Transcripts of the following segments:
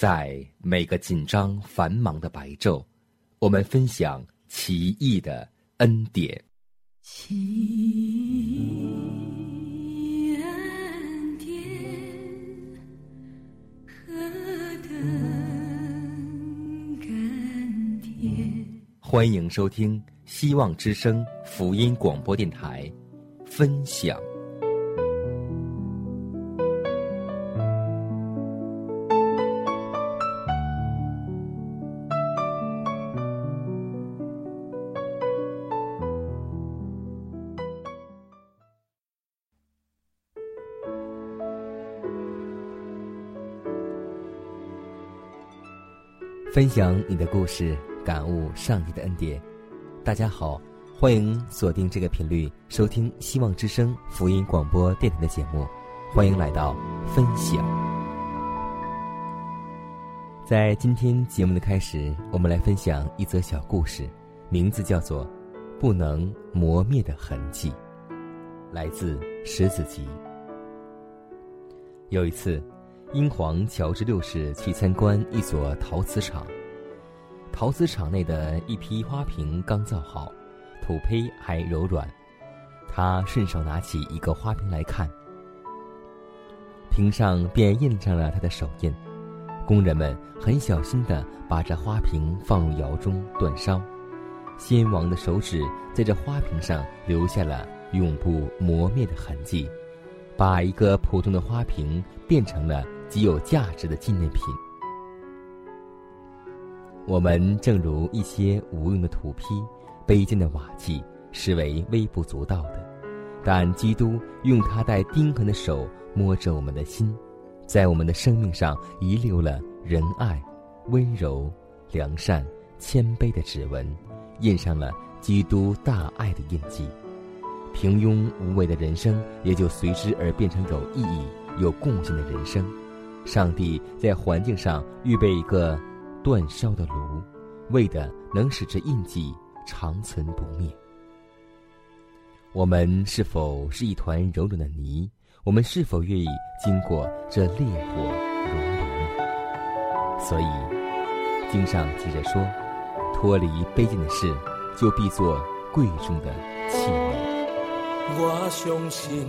在每个紧张繁忙的白昼，我们分享奇异的恩典。奇异恩典，何等甘甜！欢迎收听希望之声福音广播电台，分享。分享你的故事，感悟上帝的恩典。大家好，欢迎锁定这个频率收听希望之声福音广播电台的节目。欢迎来到分享。在今天节目的开始，我们来分享一则小故事，名字叫做《不能磨灭的痕迹》，来自《石子集》。有一次。英皇乔治六世去参观一所陶瓷厂，陶瓷厂内的一批花瓶刚造好，土坯还柔软。他顺手拿起一个花瓶来看，瓶上便印上了他的手印。工人们很小心地把这花瓶放入窑中煅烧，先王的手指在这花瓶上留下了永不磨灭的痕迹，把一个普通的花瓶变成了。极有价值的纪念品。我们正如一些无用的土坯、卑贱的瓦器，视为微不足道的，但基督用他带钉痕的手摸着我们的心，在我们的生命上遗留了仁爱、温柔、良善、谦卑的指纹，印上了基督大爱的印记。平庸无为的人生也就随之而变成有意义、有贡献的人生。上帝在环境上预备一个煅烧的炉，为的能使这印记长存不灭。我们是否是一团柔软的泥？我们是否愿意经过这烈火熔炉？所以，经上记着说：脱离卑贱的事，就必做贵重的器皿。我相信。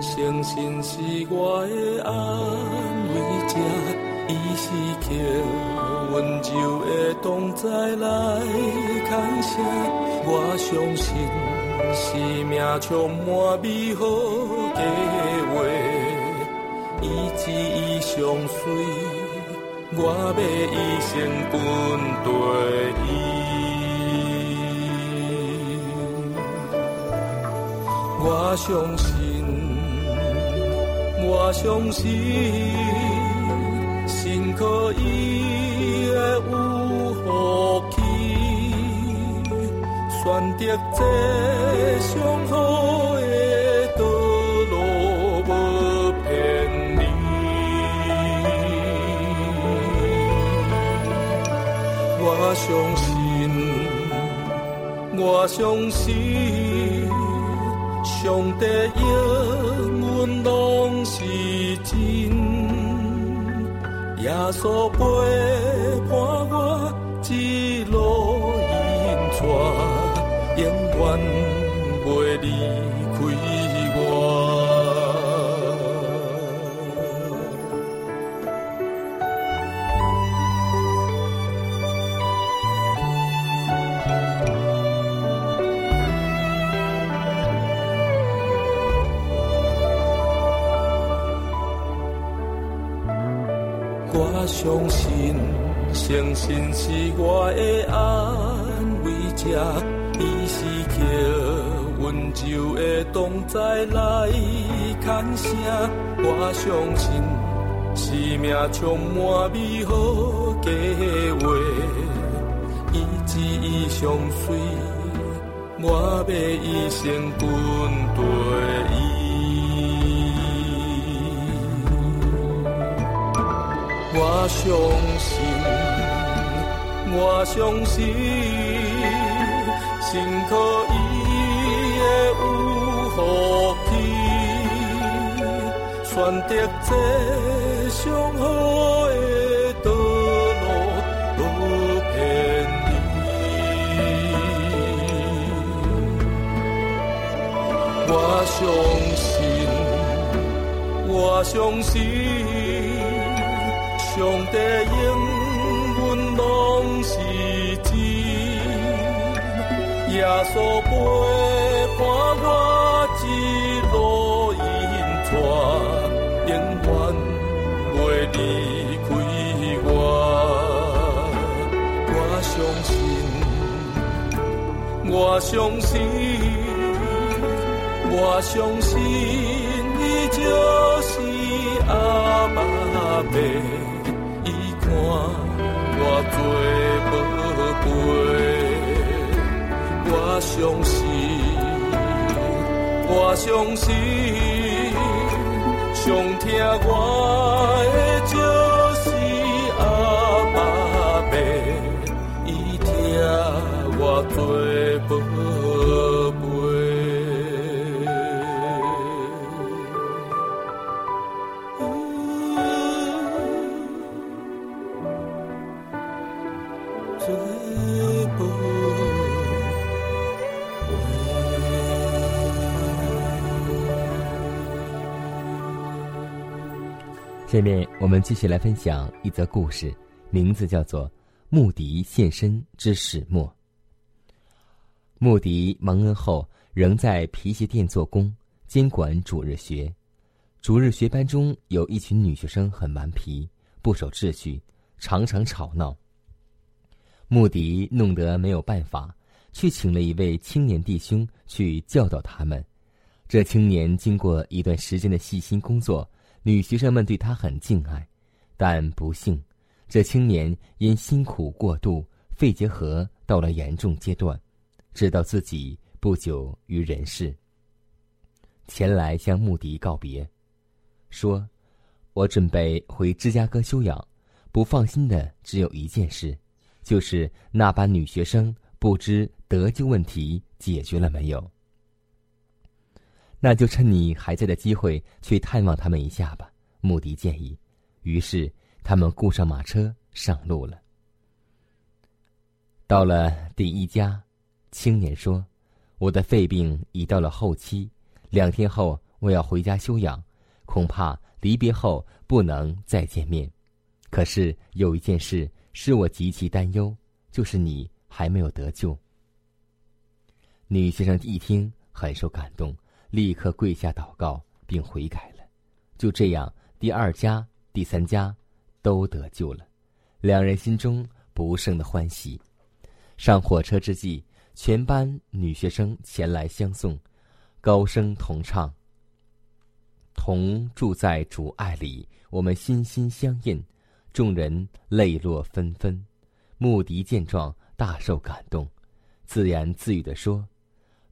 相信是我的安慰者，伊是靠温柔的同在来感谢。我相信，生命充满美好计划，伊旨意相随，我要一生跟对伊。我相信，我相信，心可以有福气，选择这上好的道路，无偏离。我相信，我相信。上帝应耶稣陪伴相信是我的安慰者，伊是叫温柔的同在来牵声。我相信，生命充满美好计划，伊旨意相随，我要一生跟对伊。我相信，我相信，心可伊会有福气，选择这上好的道路，不偏离。我相信，我相信。上帝应拢是真，耶稣陪伴我一路引带，永远袂离开我。我相信，我相信，我相信，你就是阿爸爸。我做宝贝，我相信，我相信，上听我的下面我们继续来分享一则故事，名字叫做《穆迪现身之始末》。穆迪蒙恩后，仍在皮鞋店做工，监管主日学。主日学班中有一群女学生很顽皮，不守秩序，常常吵闹。穆迪弄得没有办法，去请了一位青年弟兄去教导他们。这青年经过一段时间的细心工作。女学生们对他很敬爱，但不幸，这青年因辛苦过度，肺结核到了严重阶段，知道自己不久于人世。前来向穆迪告别，说：“我准备回芝加哥休养，不放心的只有一件事，就是那班女学生不知得救问题解决了没有。”那就趁你还在的机会去探望他们一下吧，穆迪建议。于是他们雇上马车上路了。到了第一家，青年说：“我的肺病已到了后期，两天后我要回家休养，恐怕离别后不能再见面。可是有一件事使我极其担忧，就是你还没有得救。”女先生一听，很受感动。立刻跪下祷告，并悔改了。就这样，第二家、第三家都得救了，两人心中不胜的欢喜。上火车之际，全班女学生前来相送，高声同唱：“同住在主爱里，我们心心相印。”众人泪落纷纷。穆迪见状，大受感动，自言自语地说。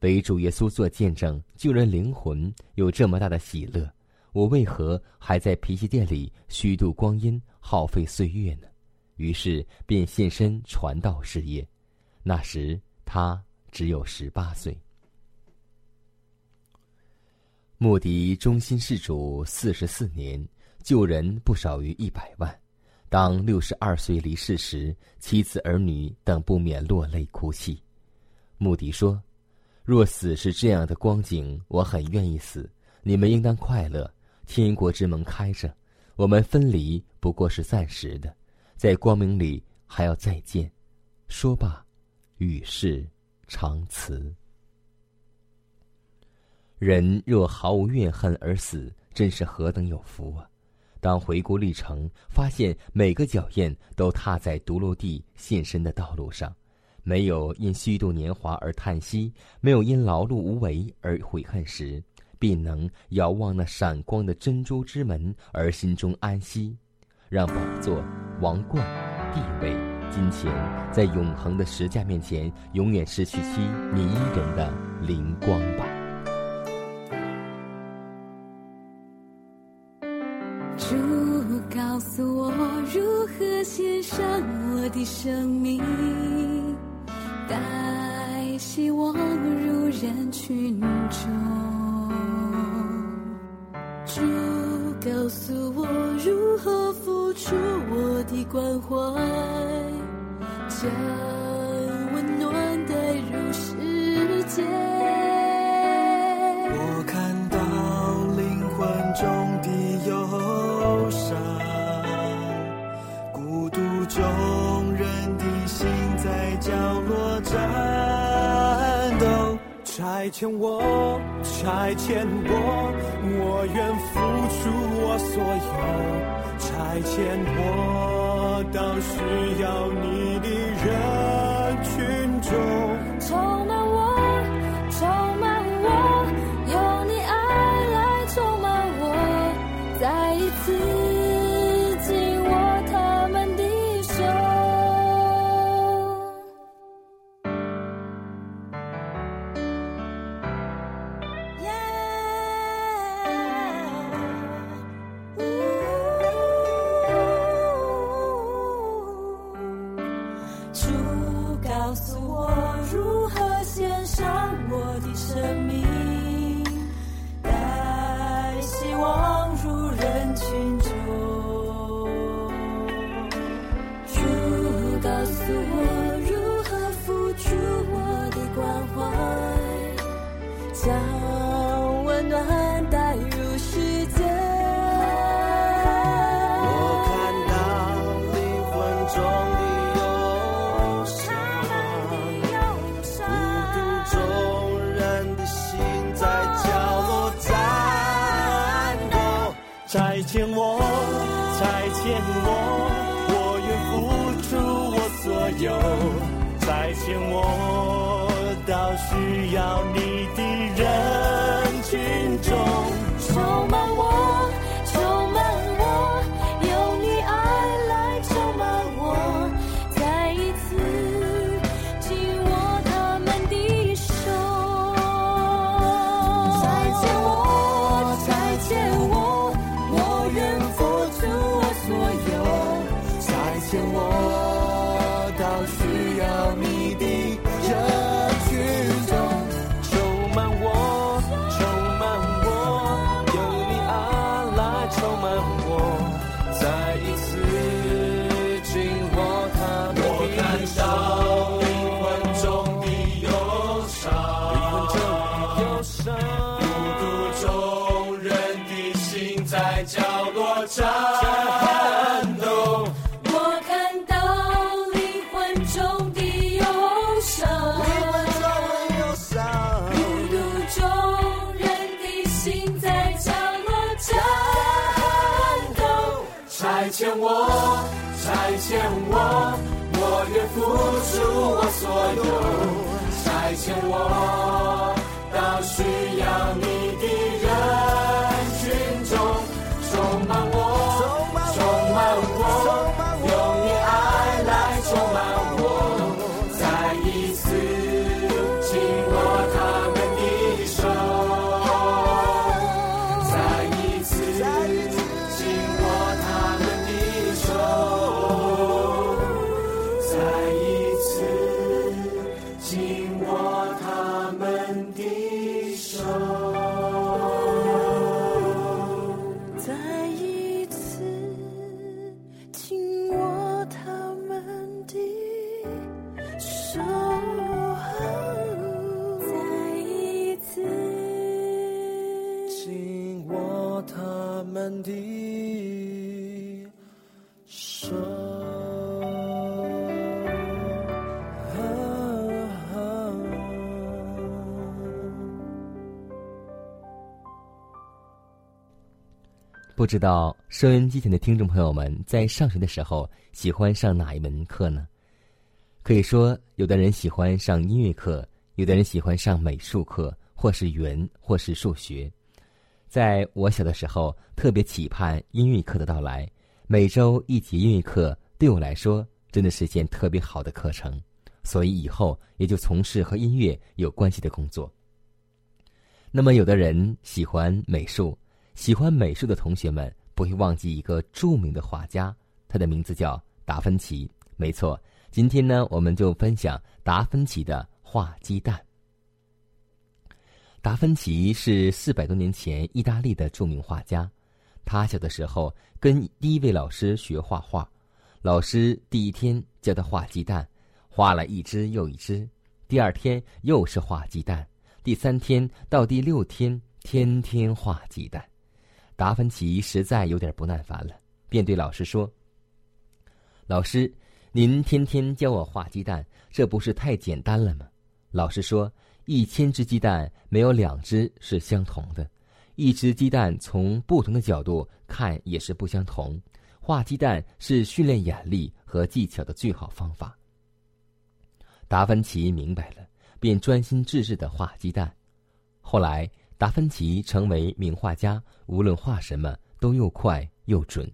为主耶稣做见证，救人灵魂有这么大的喜乐，我为何还在皮鞋店里虚度光阴、耗费岁月呢？于是便现身传道事业。那时他只有十八岁。穆迪忠心事主四十四年，救人不少于一百万。当六十二岁离世时，妻子儿女等不免落泪哭泣。穆迪说。若死是这样的光景我很愿意死。你们应当快乐天国之门开着我们分离不过是暂时的在光明里还要再见。说罢与世长辞。人若毫无怨恨而死真是何等有福啊！当回顾历程发现每个脚印都踏在独落地现身的道路上没有因虚度年华而叹息没有因劳碌无为而悔恨时必能遥望那闪光的珍珠之门而心中安息。让宝座王冠地位金钱在永恒的实价面前永远失去其迷人的灵光吧。主告诉我如何献上我的生命。带希望入人群中，主告诉我如何付出我的关怀。家。欠我，拆迁我，我愿付出我所有。拆迁我到需要你的人群中。欠我，再欠我，我愿付出我所有，再欠我，到需要。不知道收音机前的听众朋友们在上学的时候喜欢上哪一门课呢？可以说，有的人喜欢上音乐课，有的人喜欢上美术课，或是语文，或是数学。在我小的时候，特别期盼音乐课的到来。每周一节音乐课对我来说，真的是件特别好的课程，所以以后也就从事和音乐有关系的工作。那么，有的人喜欢美术，喜欢美术的同学们不会忘记一个著名的画家，他的名字叫达芬奇。没错。今天呢，我们就分享达芬奇的画鸡蛋。达芬奇是四百多年前意大利的著名画家，他小的时候跟第一位老师学画画，老师第一天教他画鸡蛋，画了一只又一只，第二天又是画鸡蛋，第三天到第六天，天天画鸡蛋。达芬奇实在有点不耐烦了，便对老师说：“老师。”您天天教我画鸡蛋，这不是太简单了吗？老师说，一千只鸡蛋没有两只是相同的，一只鸡蛋从不同的角度看也是不相同。画鸡蛋是训练眼力和技巧的最好方法。达芬奇明白了，便专心致志的画鸡蛋。后来，达芬奇成为名画家，无论画什么都又快又准。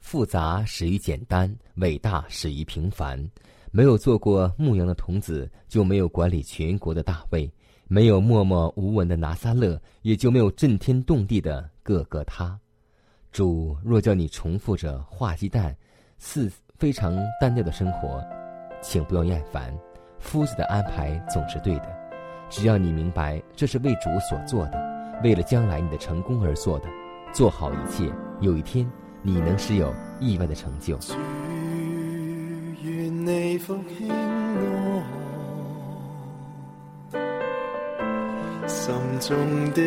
复杂始于简单，伟大始于平凡。没有做过牧羊的童子，就没有管理全国的大卫；没有默默无闻的拿撒勒，也就没有震天动地的各个他。主若叫你重复着画鸡蛋，似非常单调的生活，请不要厌烦。夫子的安排总是对的，只要你明白这是为主所做的，为了将来你的成功而做的，做好一切，有一天。你能是有意外的成就。心中的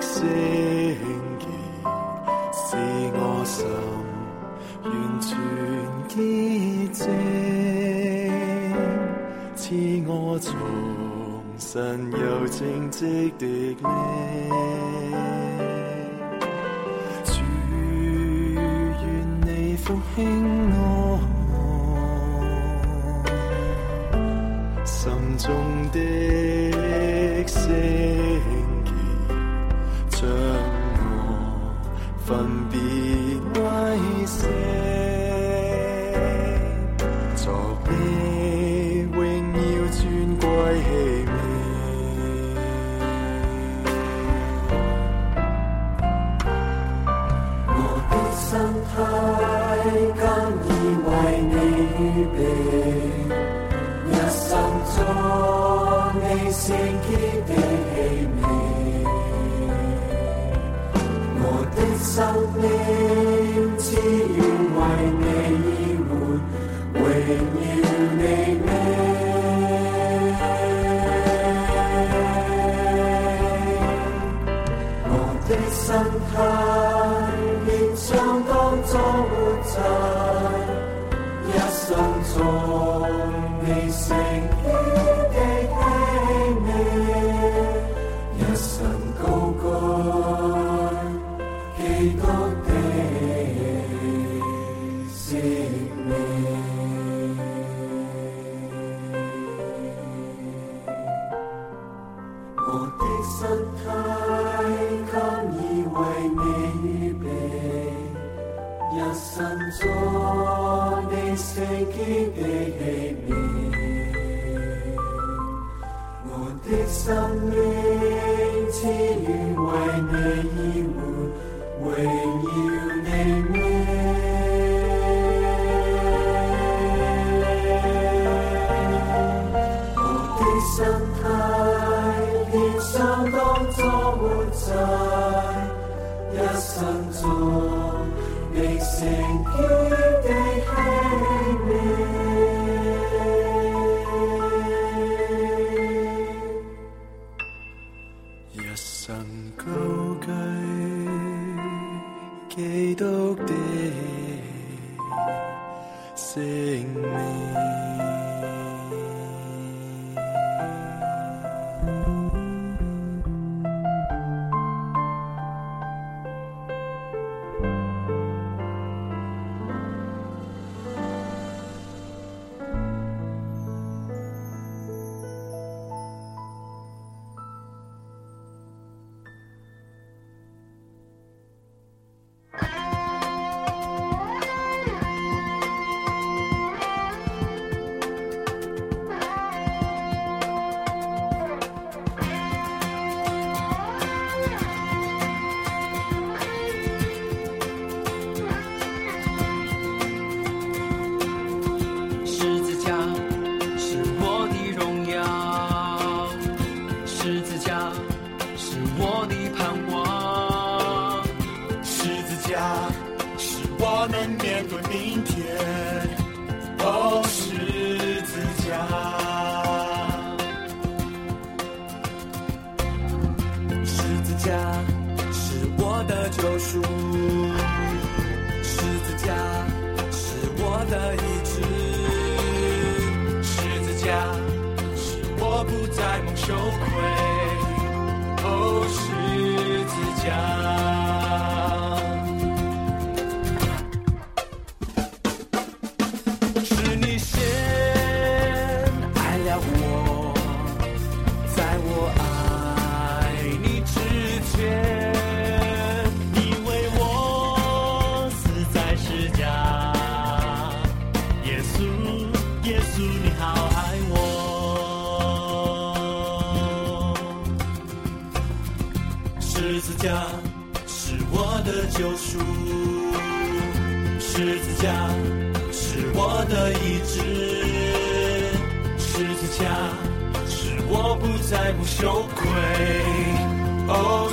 圣洁，使我心完全洁净，赐我从晨又静积的你祝愿你福兴安心中的声结将我分辨未成。soul, they sing, they have. 家是我的救赎，十字架是我的意志，十字架是我不再不羞愧。哦，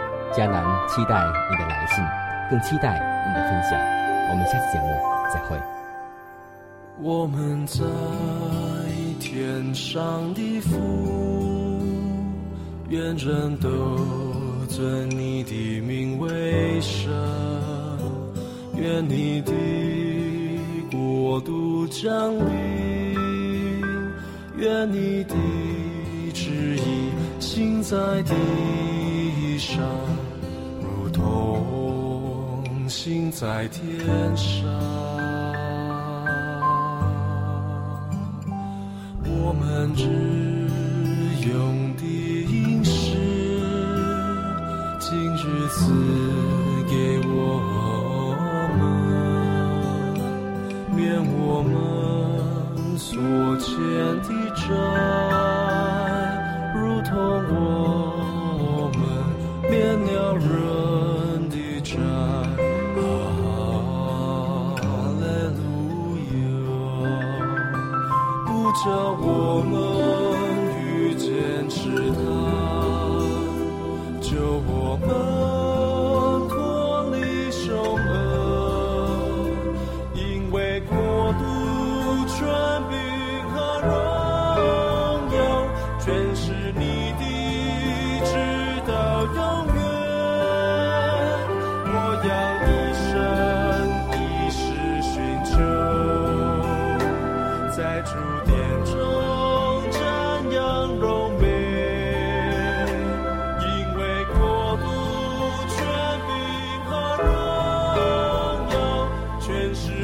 迦南期待你的来信，更期待你的分享。我们下期节目再会。我们在天上的父，愿人都尊你的名为圣，愿你的国度降临，愿你的旨意行在地上，如同星在天上。我们只用的饮食，今日赐给我们，免我们所欠的债，全是